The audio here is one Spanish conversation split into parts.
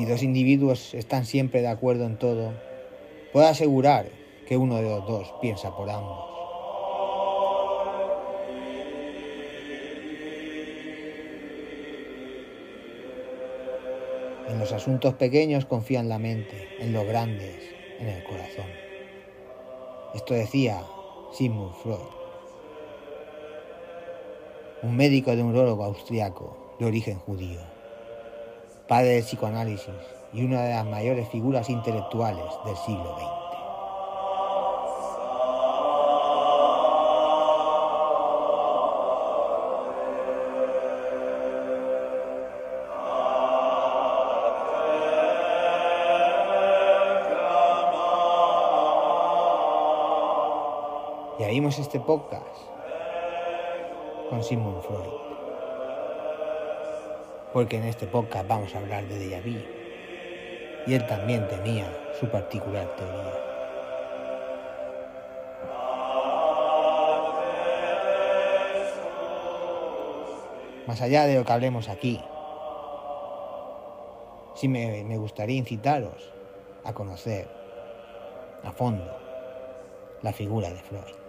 Si dos individuos están siempre de acuerdo en todo, puedo asegurar que uno de los dos piensa por ambos. En los asuntos pequeños confía en la mente, en los grandes, en el corazón. Esto decía Sigmund Freud, un médico neurólogo austriaco de origen judío, padre del psicoanálisis y una de las mayores figuras intelectuales del siglo XX. Y abrimos este podcast con Sigmund Freud. Porque en este podcast vamos a hablar de Déjà. Y él también tenía su particular teoría. Más allá de lo que hablemos aquí, sí me, me gustaría incitaros a conocer a fondo la figura de Freud.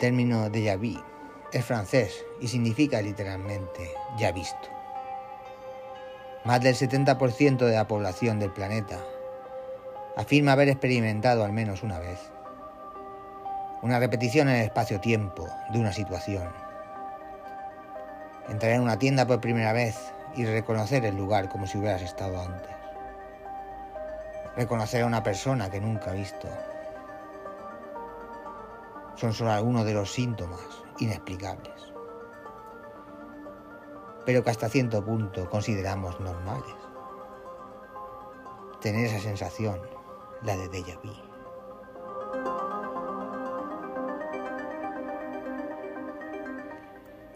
Término déjà vu es francés y significa literalmente ya visto. Más del 70% de la población del planeta afirma haber experimentado al menos una vez una repetición en el espacio-tiempo de una situación. Entrar en una tienda por primera vez y reconocer el lugar como si hubieras estado antes. Reconocer a una persona que nunca ha visto. Son solo algunos de los síntomas inexplicables, pero que hasta cierto punto consideramos normales. Tener esa sensación la de Déjà vu.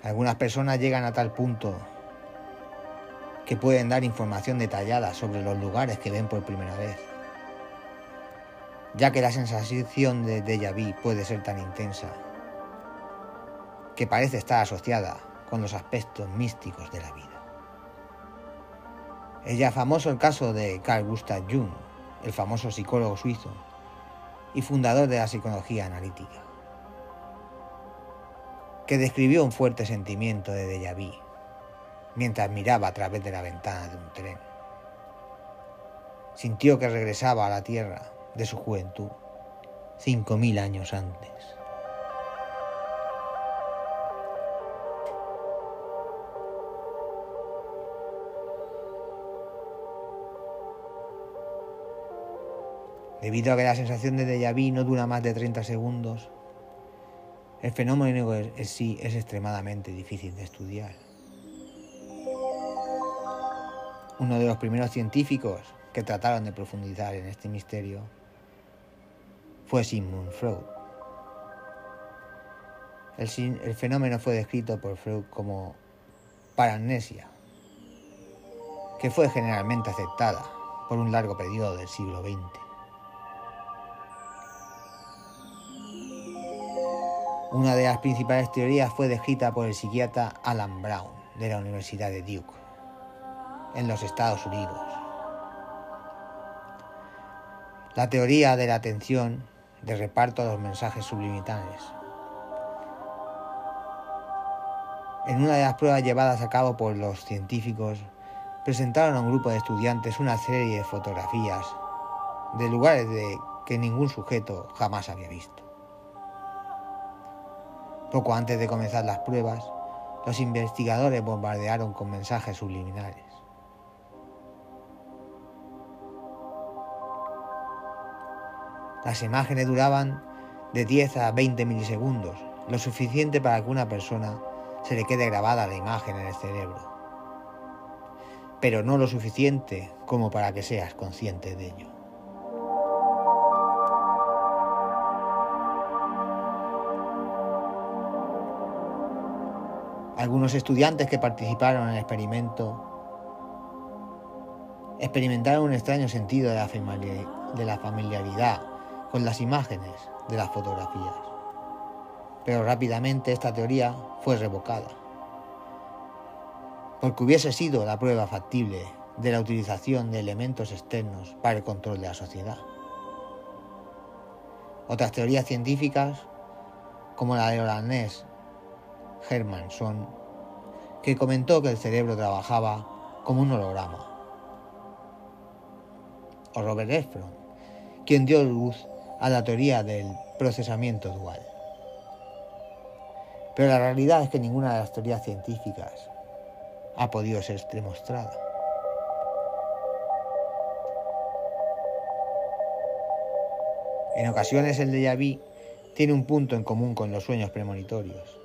Algunas personas llegan a tal punto que pueden dar información detallada sobre los lugares que ven por primera vez, ya que la sensación de déjà vu puede ser tan intensa que parece estar asociada con los aspectos místicos de la vida. Es ya famoso el caso de Carl Gustav Jung, el famoso psicólogo suizo y fundador de la psicología analítica, que describió un fuerte sentimiento de déjà vu mientras miraba a través de la ventana de un tren. Sintió que regresaba a la tierra de su juventud, cinco mil años antes. Debido a que la sensación de déjà vu no dura más de 30 segundos, el fenómeno en sí es extremadamente difícil de estudiar. Uno de los primeros científicos que trataron de profundizar en este misterio fue Sigmund Freud. El, el fenómeno fue descrito por Freud como paramnesia, que fue generalmente aceptada por un largo periodo del siglo XX. Una de las principales teorías fue descrita por el psiquiatra Alan Brown de la Universidad de Duke, en los Estados Unidos. La teoría de la atención de reparto a los mensajes subliminales. En una de las pruebas llevadas a cabo por los científicos, presentaron a un grupo de estudiantes una serie de fotografías de lugares de que ningún sujeto jamás había visto. Poco antes de comenzar las pruebas, los investigadores bombardearon con mensajes subliminales. Las imágenes duraban de 10 a 20 milisegundos, lo suficiente para que una persona se le quede grabada la imagen en el cerebro, pero no lo suficiente como para que seas consciente de ello. Algunos estudiantes que participaron en el experimento experimentaron un extraño sentido de la familiaridad con las imágenes de las fotografías. Pero rápidamente esta teoría fue revocada, porque hubiese sido la prueba factible de la utilización de elementos externos para el control de la sociedad. Otras teorías científicas, como la de holandés Hermanson, que comentó que el cerebro trabajaba como un holograma, o Robert Efron, quien dio luz a la teoría del procesamiento dual. Pero la realidad es que ninguna de las teorías científicas ha podido ser demostrada. En ocasiones el déjà vu tiene un punto en común con los sueños premonitorios.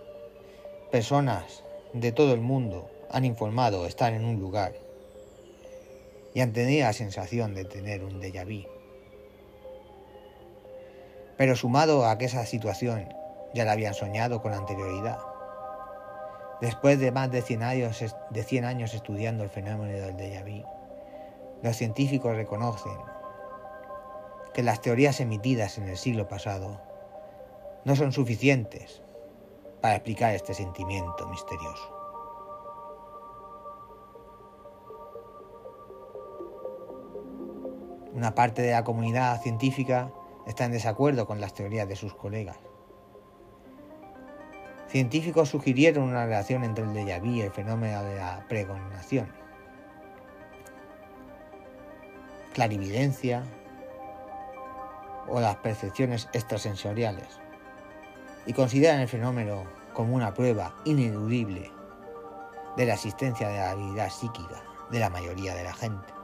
Personas de todo el mundo han informado estar en un lugar y han tenido la sensación de tener un déjà vu. Pero sumado a que esa situación ya la habían soñado con anterioridad. Después de más de 100 años, de 100 años estudiando el fenómeno del déjà vu, los científicos reconocen que las teorías emitidas en el siglo pasado no son suficientes para explicar este sentimiento misterioso. Una parte de la comunidad científica está en desacuerdo con las teorías de sus colegas. Científicos sugirieron una relación entre el déjà vu y el fenómeno de la pregonización. Clarividencia o las percepciones extrasensoriales. Y consideran el fenómeno como una prueba ineludible de la existencia de la habilidad psíquica de la mayoría de la gente.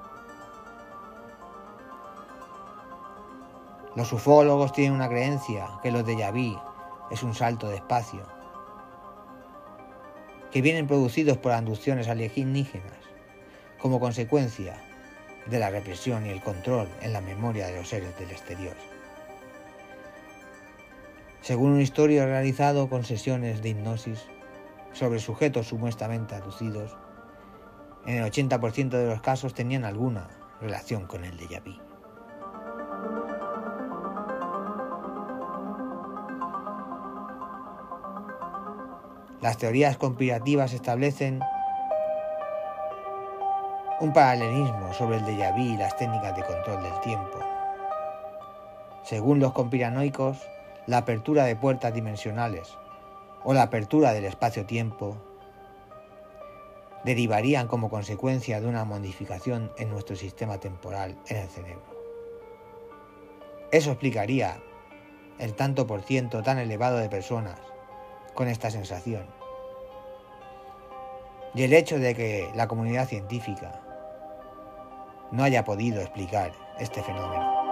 Los ufólogos tienen una creencia que los de vu es un salto de espacio, que vienen producidos por abducciones alienígenas como consecuencia de la represión y el control en la memoria de los seres del exterior. Según un historia realizado con sesiones de hipnosis sobre sujetos supuestamente aducidos, en el 80% de los casos tenían alguna relación con el déjà vu. Las teorías conspirativas establecen un paralelismo sobre el déjà vu y las técnicas de control del tiempo. Según los conspiranoicos, la apertura de puertas dimensionales o la apertura del espacio-tiempo derivarían como consecuencia de una modificación en nuestro sistema temporal en el cerebro. Eso explicaría el tanto por ciento tan elevado de personas con esta sensación. Y el hecho de que la comunidad científica no haya podido explicar este fenómeno.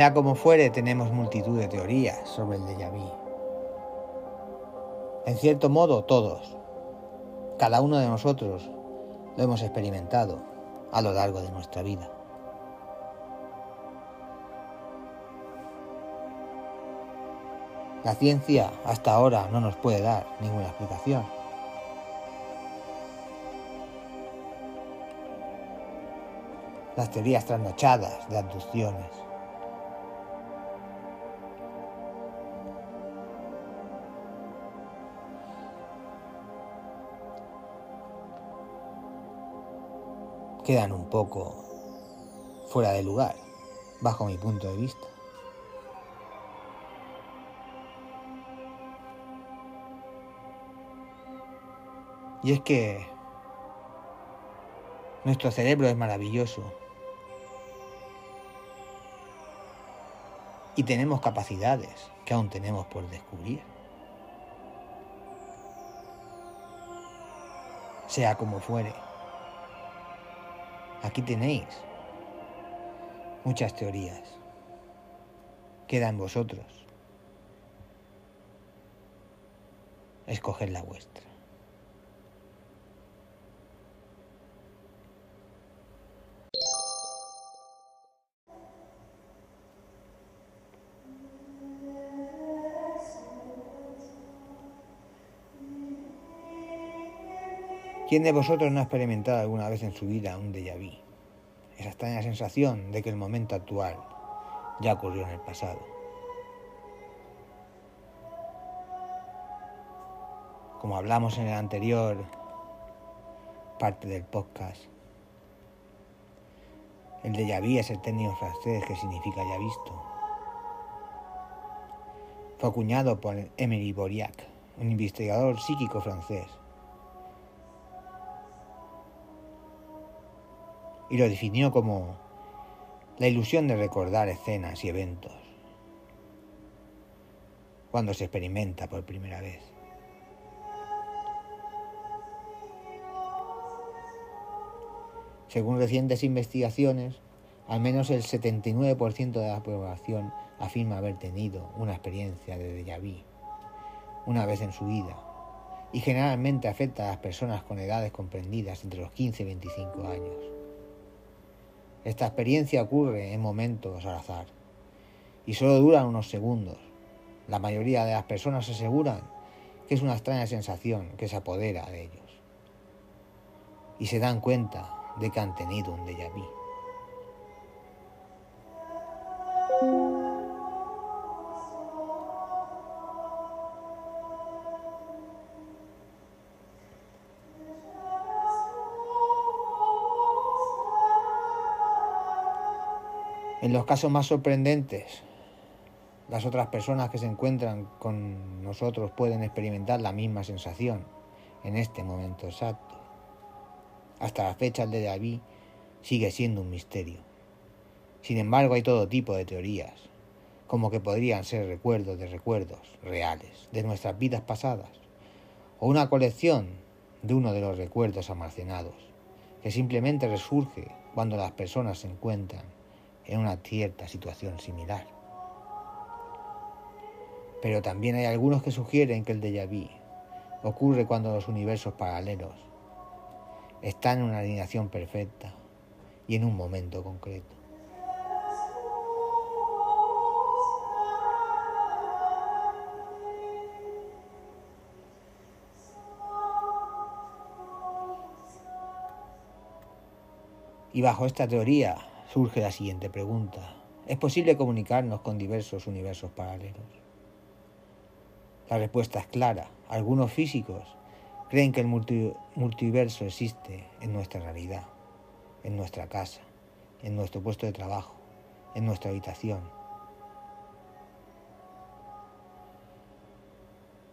Sea como fuere, tenemos multitud de teorías sobre el déjà vu. En cierto modo, todos, cada uno de nosotros, lo hemos experimentado a lo largo de nuestra vida. La ciencia hasta ahora no nos puede dar ninguna explicación. Las teorías trasnochadas de abducciones, quedan un poco fuera de lugar, bajo mi punto de vista. Y es que nuestro cerebro es maravilloso Y tenemos capacidades que aún tenemos por descubrir. Sea como fuere. Aquí tenéis muchas teorías. Queda en vosotros escoger la vuestra. ¿Quién de vosotros no ha experimentado alguna vez en su vida un déjà vu? Esa extraña sensación de que el momento actual ya ocurrió en el pasado. Como hablamos en el anterior parte del podcast, el déjà vu es el término francés que significa ya visto. Fue acuñado por Emery Boriac, un investigador psíquico francés y lo definió como la ilusión de recordar escenas y eventos cuando se experimenta por primera vez. Según recientes investigaciones, al menos el 79% de la población afirma haber tenido una experiencia de déjà vu una vez en su vida y generalmente afecta a las personas con edades comprendidas entre los 15 y 25 años. Esta experiencia ocurre en momentos al azar y solo duran unos segundos. La mayoría de las personas aseguran que es una extraña sensación que se apodera de ellos y se dan cuenta de que han tenido un déjà vu. En los casos más sorprendentes, las otras personas que se encuentran con nosotros pueden experimentar la misma sensación en este momento exacto. Hasta la fecha el de David sigue siendo un misterio. Sin embargo, hay todo tipo de teorías, como que podrían ser recuerdos de recuerdos reales de nuestras vidas pasadas, o una colección de uno de los recuerdos almacenados, que simplemente resurge cuando las personas se encuentran en una cierta situación similar. Pero también hay algunos que sugieren que el déjà vu ocurre cuando los universos paralelos están en una alineación perfecta y en un momento concreto. Y bajo esta teoría surge la siguiente pregunta. ¿Es posible comunicarnos con diversos universos paralelos? La respuesta es clara. Algunos físicos creen que el multiverso existe en nuestra realidad, en nuestra casa, en nuestro puesto de trabajo, en nuestra habitación.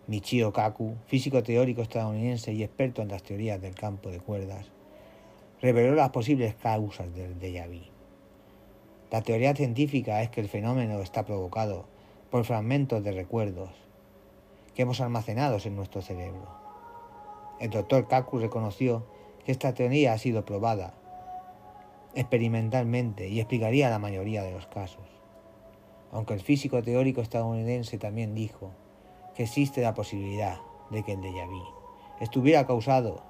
Michio Kaku, físico teórico estadounidense y experto en las teorías del campo de cuerdas, reveló las posibles causas del déjà. La teoría científica es que el fenómeno está provocado por fragmentos de recuerdos que hemos almacenados en nuestro cerebro. El doctor Kaku reconoció que esta teoría ha sido probada experimentalmente y explicaría la mayoría de los casos. Aunque el físico teórico estadounidense también dijo que existe la posibilidad de que el déjà vu estuviera causado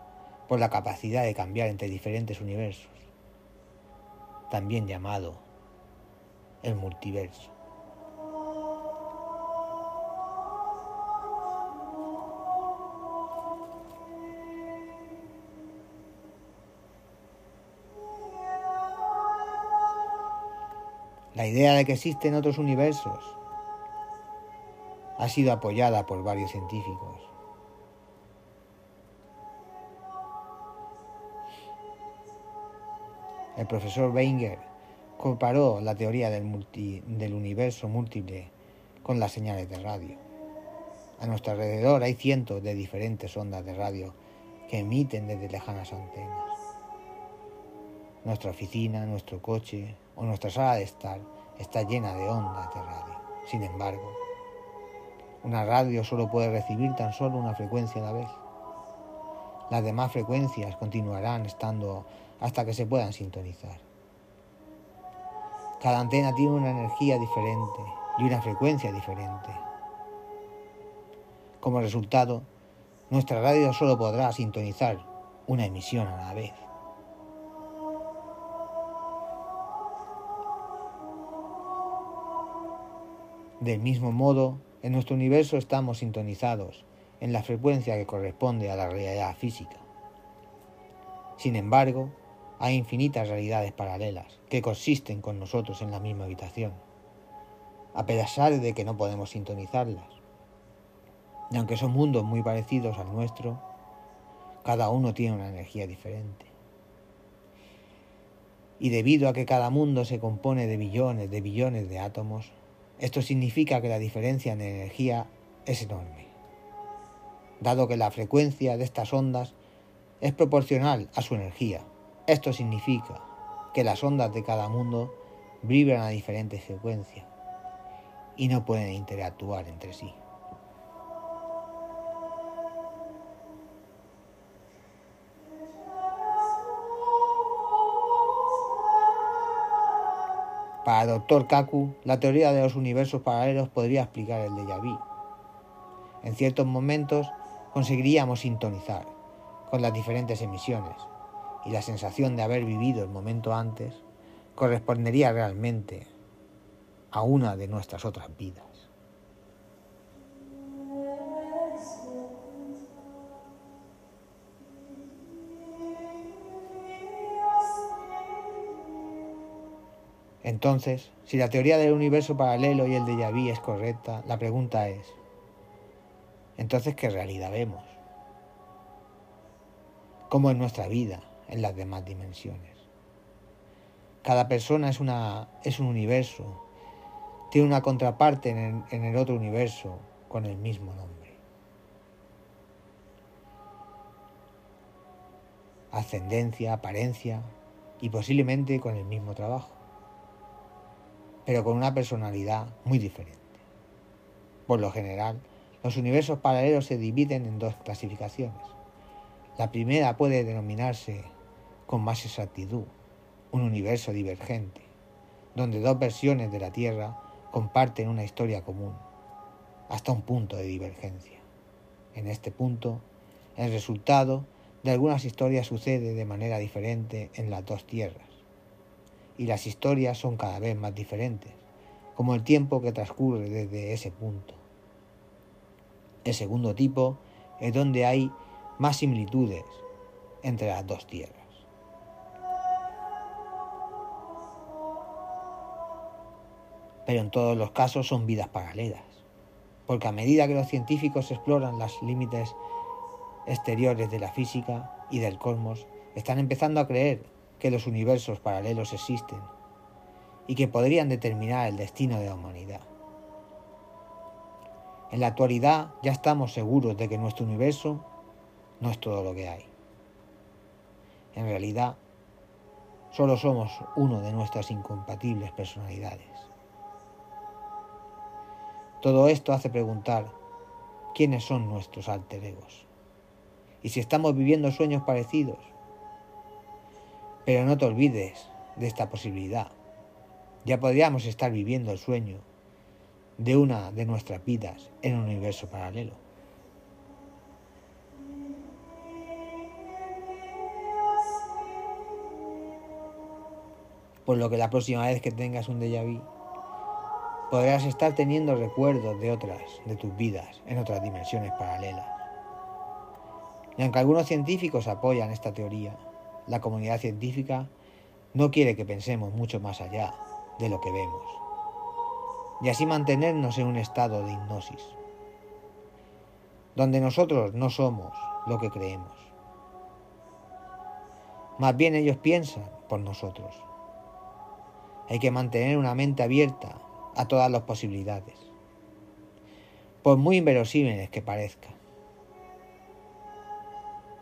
por la capacidad de cambiar entre diferentes universos, también llamado el multiverso. La idea de que existen otros universos ha sido apoyada por varios científicos. El profesor Wenger comparó la teoría del, del universo múltiple con las señales de radio. A nuestro alrededor hay cientos de diferentes ondas de radio que emiten desde lejanas antenas. Nuestra oficina, nuestro coche o nuestra sala de estar está llena de ondas de radio. Sin embargo, una radio solo puede recibir tan solo una frecuencia a la vez. Las demás frecuencias continuarán estando hasta que se puedan sintonizar. Cada antena tiene una energía diferente y una frecuencia diferente. Como resultado, nuestra radio solo podrá sintonizar una emisión a la vez. Del mismo modo, en nuestro universo estamos sintonizados en la frecuencia que corresponde a la realidad física. Sin embargo, hay infinitas realidades paralelas que consisten con nosotros en la misma habitación, a pesar de que no podemos sintonizarlas. Y aunque son mundos muy parecidos al nuestro, cada uno tiene una energía diferente. Y debido a que cada mundo se compone de billones de billones de átomos, esto significa que la diferencia en energía es enorme, dado que la frecuencia de estas ondas es proporcional a su energía. Esto significa que las ondas de cada mundo vibran a diferentes frecuencias y no pueden interactuar entre sí. Para doctor Kaku, la teoría de los universos paralelos podría explicar el déjà vu. En ciertos momentos conseguiríamos sintonizar con las diferentes emisiones y la sensación de haber vivido el momento antes correspondería realmente a una de nuestras otras vidas. Entonces, si la teoría del universo paralelo y el de Yaví es correcta, la pregunta es, entonces, ¿qué realidad vemos? ¿Cómo es nuestra vida en las demás dimensiones? Cada persona es, una, es un universo, tiene una contraparte en el, en el otro universo con el mismo nombre. Ascendencia, apariencia y posiblemente con el mismo trabajo pero con una personalidad muy diferente. Por lo general, los universos paralelos se dividen en dos clasificaciones. La primera puede denominarse con más exactitud un universo divergente, donde dos versiones de la Tierra comparten una historia común, hasta un punto de divergencia. En este punto, el resultado de algunas historias sucede de manera diferente en las dos tierras y las historias son cada vez más diferentes, como el tiempo que transcurre desde ese punto. El segundo tipo es donde hay más similitudes entre las dos tierras. Pero en todos los casos son vidas paralelas, porque a medida que los científicos exploran los límites exteriores de la física y del cosmos, están empezando a creer que los universos paralelos existen y que podrían determinar el destino de la humanidad. En la actualidad ya estamos seguros de que nuestro universo no es todo lo que hay. En realidad, solo somos uno de nuestras incompatibles personalidades. Todo esto hace preguntar quiénes son nuestros alter egos y si estamos viviendo sueños parecidos pero no te olvides de esta posibilidad. Ya podríamos estar viviendo el sueño de una de nuestras vidas en un universo paralelo. Por lo que la próxima vez que tengas un déjà vu, podrás estar teniendo recuerdos de otras de tus vidas en otras dimensiones paralelas. Y aunque algunos científicos apoyan esta teoría, la comunidad científica no quiere que pensemos mucho más allá de lo que vemos y así mantenernos en un estado de hipnosis, donde nosotros no somos lo que creemos. Más bien ellos piensan por nosotros. Hay que mantener una mente abierta a todas las posibilidades, por muy inverosímiles que parezcan.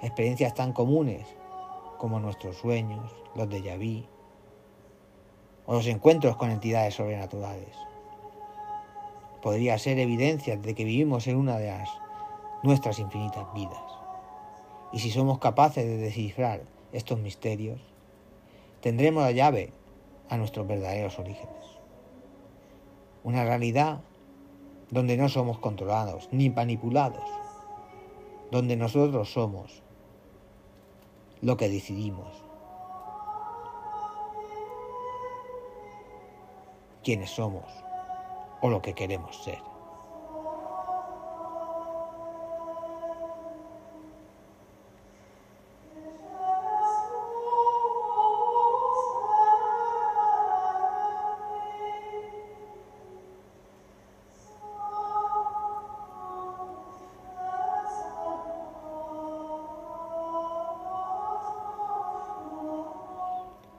Experiencias tan comunes como nuestros sueños, los de Yaví, o los encuentros con entidades sobrenaturales. Podría ser evidencia de que vivimos en una de las nuestras infinitas vidas. Y si somos capaces de descifrar estos misterios, tendremos la llave a nuestros verdaderos orígenes. Una realidad donde no somos controlados ni manipulados, donde nosotros somos lo que decidimos, quiénes somos o lo que queremos ser.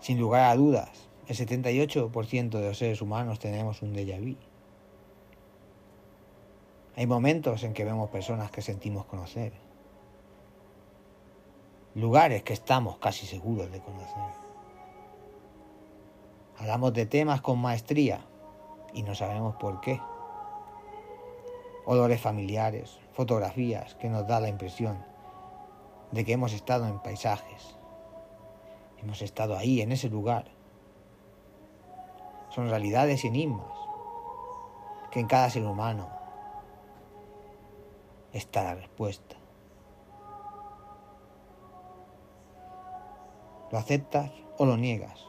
Sin lugar a dudas, el 78% de los seres humanos tenemos un déjà vu. Hay momentos en que vemos personas que sentimos conocer. Lugares que estamos casi seguros de conocer. Hablamos de temas con maestría y no sabemos por qué. Olores familiares, fotografías que nos da la impresión de que hemos estado en paisajes Hemos estado ahí, en ese lugar. Son realidades y enigmas que en cada ser humano está la respuesta. ¿Lo aceptas o lo niegas?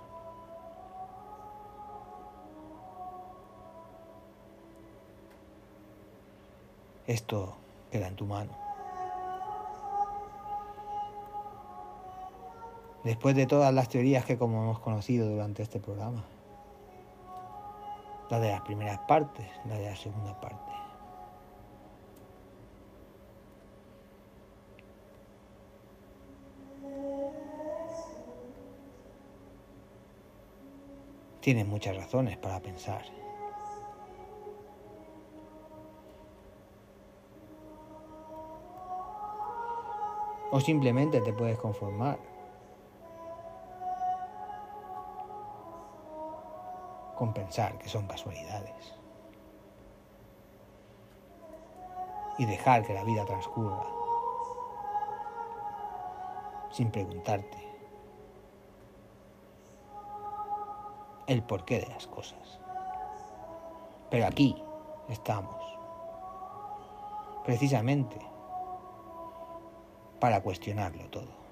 Esto queda en tu mano. Después de todas las teorías que como hemos conocido durante este programa. La de las primeras partes, la de la segunda parte. Tienes muchas razones para pensar. O simplemente te puedes conformar con pensar que son casualidades. Y dejar que la vida transcurra sin preguntarte el porqué de las cosas. Pero aquí estamos, precisamente para cuestionarlo todo.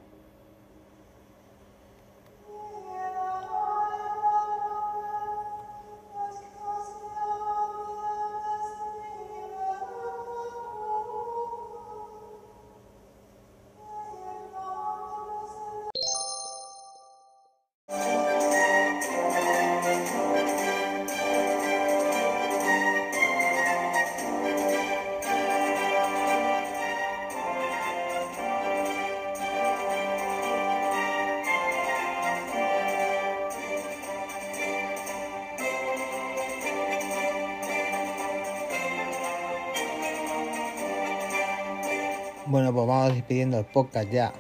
Despidiendo el podcast ya.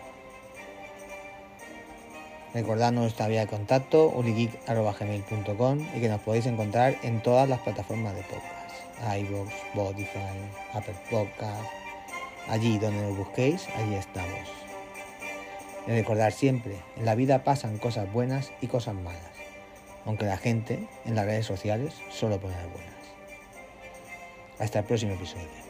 Recordad nuestra vía de contacto, uligeek.gmail.com y que nos podéis encontrar en todas las plataformas de podcast. iVoox, Spotify, Apple Podcast. Allí donde nos busquéis, allí estamos. Y recordar siempre, en la vida pasan cosas buenas y cosas malas. Aunque la gente en las redes sociales solo pone las buenas. Hasta el próximo episodio.